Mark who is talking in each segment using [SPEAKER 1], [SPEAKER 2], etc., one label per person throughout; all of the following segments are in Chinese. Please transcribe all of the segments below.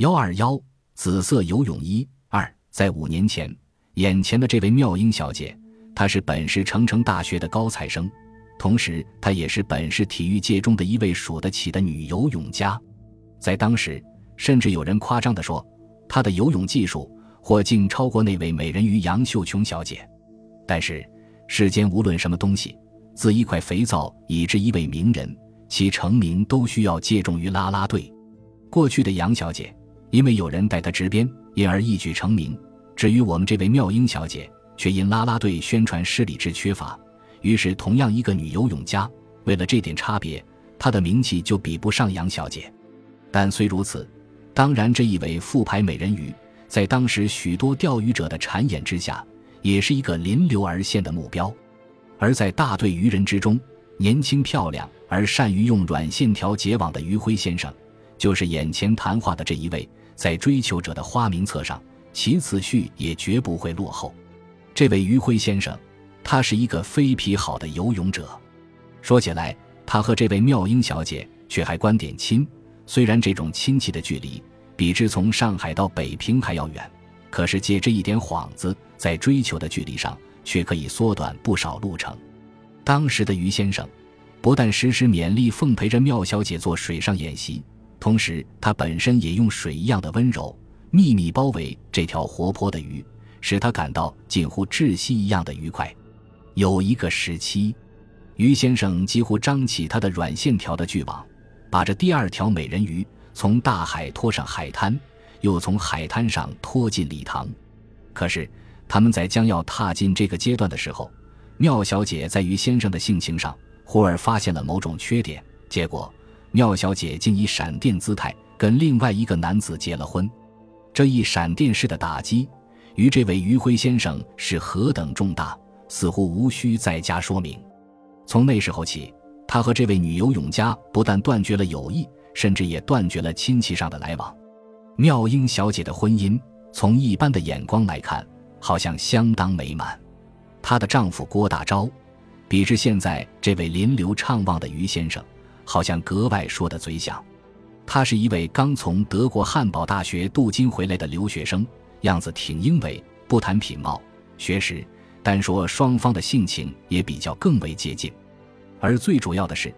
[SPEAKER 1] 幺二幺紫色游泳衣二，在五年前，眼前的这位妙英小姐，她是本市成城大学的高材生，同时她也是本市体育界中的一位数得起的女游泳家。在当时，甚至有人夸张地说，她的游泳技术或竟超过那位美人鱼杨秀琼小姐。但是，世间无论什么东西，自一块肥皂以至一位名人，其成名都需要借重于啦啦队。过去的杨小姐。因为有人带她执鞭，因而一举成名。至于我们这位妙英小姐，却因啦啦队宣传失礼之缺乏，于是同样一个女游泳家，为了这点差别，她的名气就比不上杨小姐。但虽如此，当然这一位复牌美人鱼，在当时许多钓鱼者的馋眼之下，也是一个临流而现的目标。而在大队渔人之中，年轻漂亮而善于用软线条结网的余辉先生，就是眼前谈话的这一位。在追求者的花名册上，其次序也绝不会落后。这位余辉先生，他是一个非皮好的游泳者。说起来，他和这位妙英小姐却还关点亲。虽然这种亲戚的距离比之从上海到北平还要远，可是借这一点幌子，在追求的距离上却可以缩短不少路程。当时的余先生，不但时时勉力奉陪着妙小姐做水上演习。同时，他本身也用水一样的温柔，秘密包围这条活泼的鱼，使他感到近乎窒息一样的愉快。有一个时期，于先生几乎张起他的软线条的巨网，把这第二条美人鱼从大海拖上海滩，又从海滩上拖进礼堂。可是，他们在将要踏进这个阶段的时候，妙小姐在于先生的性情上忽而发现了某种缺点，结果。妙小姐竟以闪电姿态跟另外一个男子结了婚，这一闪电式的打击，于这位余辉先生是何等重大，似乎无需再加说明。从那时候起，他和这位女游泳家不但断绝了友谊，甚至也断绝了亲戚上的来往。妙英小姐的婚姻，从一般的眼光来看，好像相当美满。她的丈夫郭大钊，比之现在这位临流畅旺的余先生。好像格外说的嘴响。他是一位刚从德国汉堡大学镀金回来的留学生，样子挺英伟，不谈品貌、学识，单说双方的性情也比较更为接近。而最主要的是，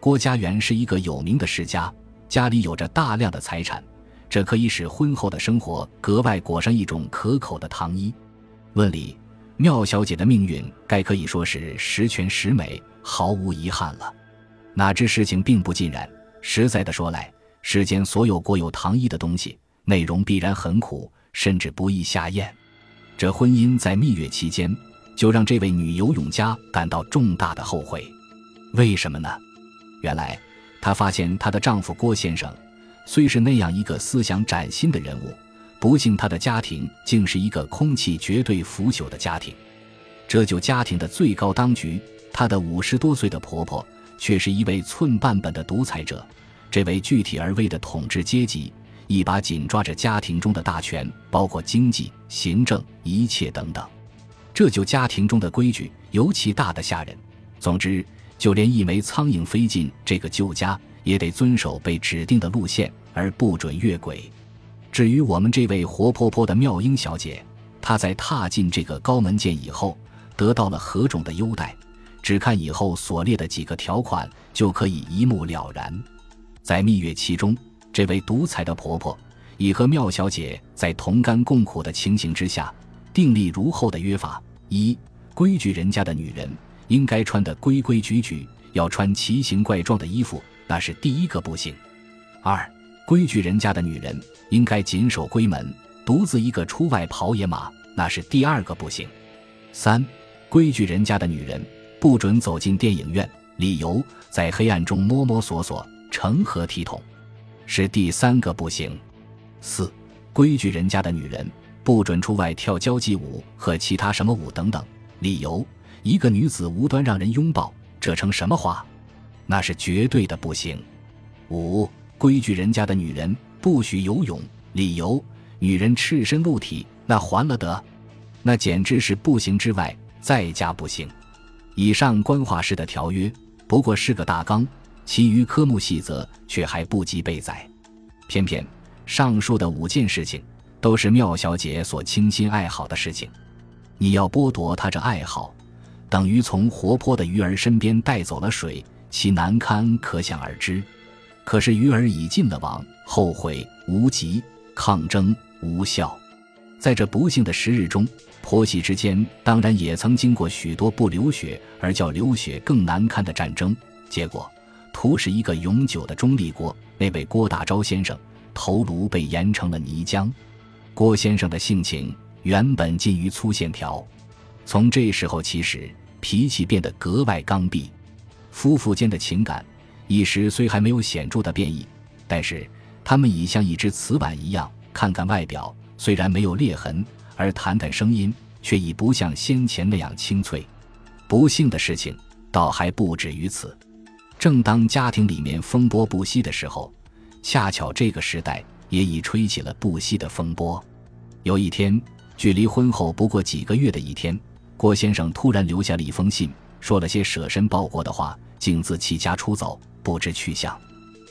[SPEAKER 1] 郭家园是一个有名的世家，家里有着大量的财产，这可以使婚后的生活格外裹上一种可口的糖衣。论理，妙小姐的命运该可以说是十全十美，毫无遗憾了。哪知事情并不尽然。实在的说来，世间所有过有糖衣的东西，内容必然很苦，甚至不易下咽。这婚姻在蜜月期间，就让这位女游泳家感到重大的后悔。为什么呢？原来，她发现她的丈夫郭先生，虽是那样一个思想崭新的人物，不幸他的家庭竟是一个空气绝对腐朽的家庭。这就家庭的最高当局，她的五十多岁的婆婆。却是一位寸半本的独裁者，这位具体而微的统治阶级，一把紧抓着家庭中的大权，包括经济、行政一切等等。这就家庭中的规矩尤其大的吓人。总之，就连一枚苍蝇飞进这个旧家，也得遵守被指定的路线，而不准越轨。至于我们这位活泼泼的妙英小姐，她在踏进这个高门键以后，得到了何种的优待？只看以后所列的几个条款，就可以一目了然。在蜜月期中，这位独裁的婆婆已和妙小姐在同甘共苦的情形之下，订立如后的约法：一、规矩人家的女人应该穿得规规矩矩，要穿奇形怪状的衣服，那是第一个不行；二、规矩人家的女人应该谨守闺门，独自一个出外跑野马，那是第二个不行；三、规矩人家的女人。不准走进电影院，理由在黑暗中摸摸索索，成何体统？是第三个不行。四规矩人家的女人不准出外跳交际舞和其他什么舞等等，理由一个女子无端让人拥抱，这成什么话？那是绝对的不行。五规矩人家的女人不许游泳，理由女人赤身露体，那还了得？那简直是不行之外再加不行。以上官话式的条约不过是个大纲，其余科目细则却还不及备载。偏偏上述的五件事情，都是妙小姐所倾心爱好的事情。你要剥夺她这爱好，等于从活泼的鱼儿身边带走了水，其难堪可想而知。可是鱼儿已进了网，后悔无极，抗争无效。在这不幸的时日中，婆媳之间当然也曾经过许多不流血而叫流血更难堪的战争，结果图是一个永久的中立国。那位郭大钊先生头颅被研成了泥浆。郭先生的性情原本近于粗线条，从这时候起始，脾气变得格外刚愎。夫妇间的情感一时虽还没有显著的变异，但是他们已像一只瓷碗一样，看看外表虽然没有裂痕，而谈谈声音却已不像先前那样清脆。不幸的事情倒还不止于此。正当家庭里面风波不息的时候，恰巧这个时代也已吹起了不息的风波。有一天，距离婚后不过几个月的一天，郭先生突然留下了一封信，说了些舍身报国的话，竟自弃家出走，不知去向。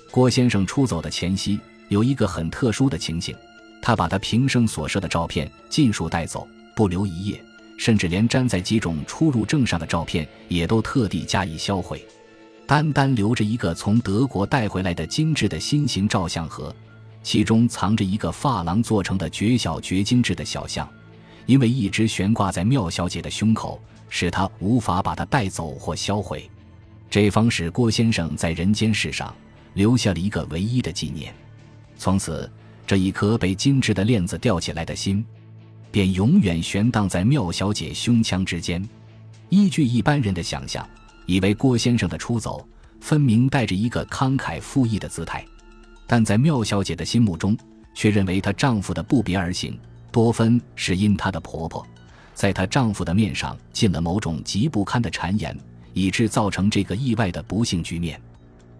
[SPEAKER 1] 郭先生出走的前夕，有一个很特殊的情形，他把他平生所摄的照片尽数带走，不留一页，甚至连粘在几种出入证上的照片也都特地加以销毁。单单留着一个从德国带回来的精致的新型照相盒，其中藏着一个发廊做成的绝小绝精致的小像，因为一直悬挂在妙小姐的胸口，使她无法把它带走或销毁。这方使郭先生在人间世上留下了一个唯一的纪念。从此，这一颗被精致的链子吊起来的心，便永远悬荡在妙小姐胸腔之间。依据一般人的想象。以为郭先生的出走分明带着一个慷慨赴义的姿态，但在妙小姐的心目中，却认为她丈夫的不别而行多分是因她的婆婆在她丈夫的面上进了某种极不堪的谗言，以致造成这个意外的不幸局面。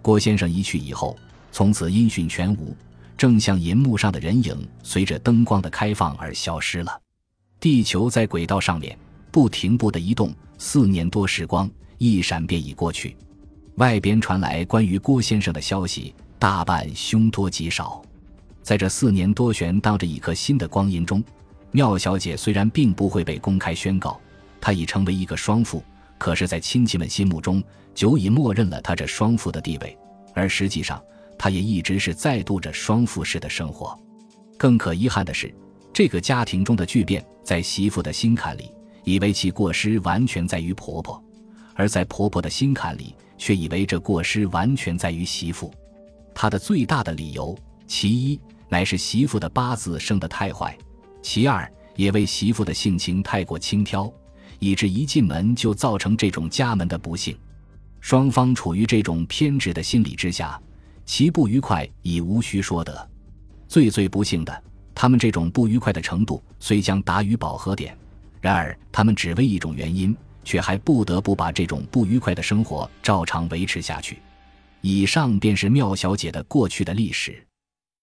[SPEAKER 1] 郭先生一去以后，从此音讯全无，正像银幕上的人影随着灯光的开放而消失了。地球在轨道上面不停步的移动，四年多时光。一闪便已过去，外边传来关于郭先生的消息，大半凶多吉少。在这四年多悬荡着一颗新的光阴中，妙小姐虽然并不会被公开宣告，她已成为一个双妇，可是，在亲戚们心目中，久已默认了她这双妇的地位，而实际上，她也一直是在度着双妇式的生活。更可遗憾的是，这个家庭中的巨变，在媳妇的心坎里，以为其过失完全在于婆婆。而在婆婆的心坎里，却以为这过失完全在于媳妇。她的最大的理由，其一乃是媳妇的八字生得太坏，其二也为媳妇的性情太过轻佻，以致一进门就造成这种家门的不幸。双方处于这种偏执的心理之下，其不愉快已无需说得。最最不幸的，他们这种不愉快的程度虽将达于饱和点，然而他们只为一种原因。却还不得不把这种不愉快的生活照常维持下去。以上便是妙小姐的过去的历史。